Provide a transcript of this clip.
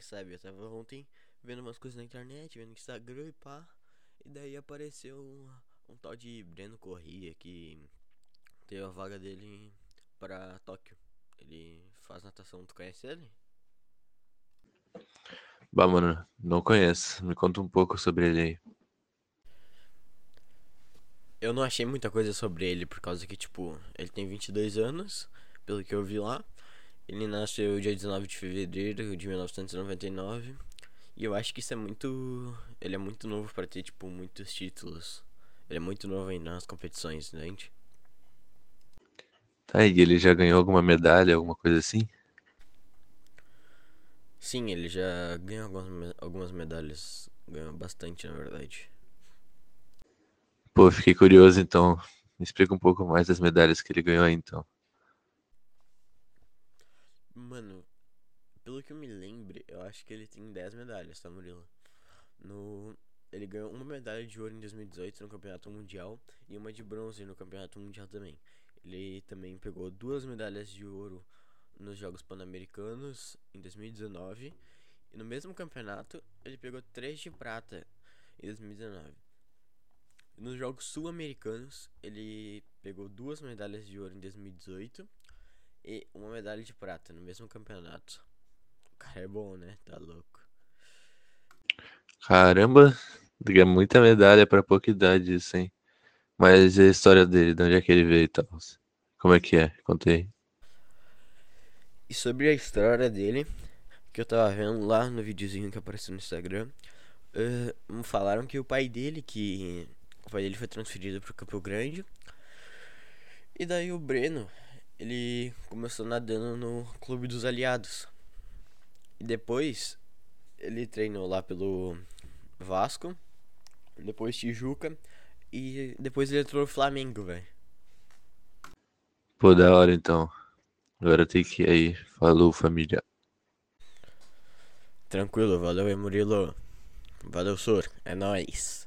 sabe? Eu tava ontem vendo umas coisas na internet, vendo Instagram e pá. E daí apareceu um, um tal de Breno Corrêa que teve a vaga dele pra Tóquio. Ele faz natação, tu conhece ele? Bah, mano, não conheço. Me conta um pouco sobre ele aí. Eu não achei muita coisa sobre ele, por causa que, tipo, ele tem 22 anos, pelo que eu vi lá. Ele nasceu dia 19 de fevereiro de 1999. E eu acho que isso é muito. Ele é muito novo para ter, tipo, muitos títulos. Ele é muito novo ainda nas competições, entende? Tá, e ele já ganhou alguma medalha, alguma coisa assim? Sim, ele já ganhou algumas, algumas medalhas. Ganhou bastante, na verdade. Pô, fiquei curioso então. Me explica um pouco mais das medalhas que ele ganhou aí então. Mano, pelo que eu me lembre, eu acho que ele tem 10 medalhas, tá, Murilo? No... Ele ganhou uma medalha de ouro em 2018 no Campeonato Mundial e uma de bronze no Campeonato Mundial também. Ele também pegou duas medalhas de ouro nos Jogos Pan-Americanos em 2019 e no mesmo campeonato ele pegou três de prata em 2019. Nos Jogos Sul-Americanos ele pegou duas medalhas de ouro em 2018 e uma medalha de prata no mesmo campeonato. O cara é bom, né? Tá louco. Caramba, é muita medalha pra pouca idade isso, hein? Mas e a história dele, de onde é que ele veio e tal? Como é que é? Contei. E sobre a história dele, que eu tava vendo lá no videozinho que apareceu no Instagram, me falaram que o pai dele, que o pai dele foi transferido pro Campo Grande. E daí o Breno, ele começou nadando no Clube dos Aliados. Depois ele treinou lá pelo Vasco, depois Tijuca e depois ele entrou no Flamengo, velho. Pô, da hora então. Agora tem que ir aí. Falou, família. Tranquilo, valeu Murilo. Valeu, Sor. É nóis.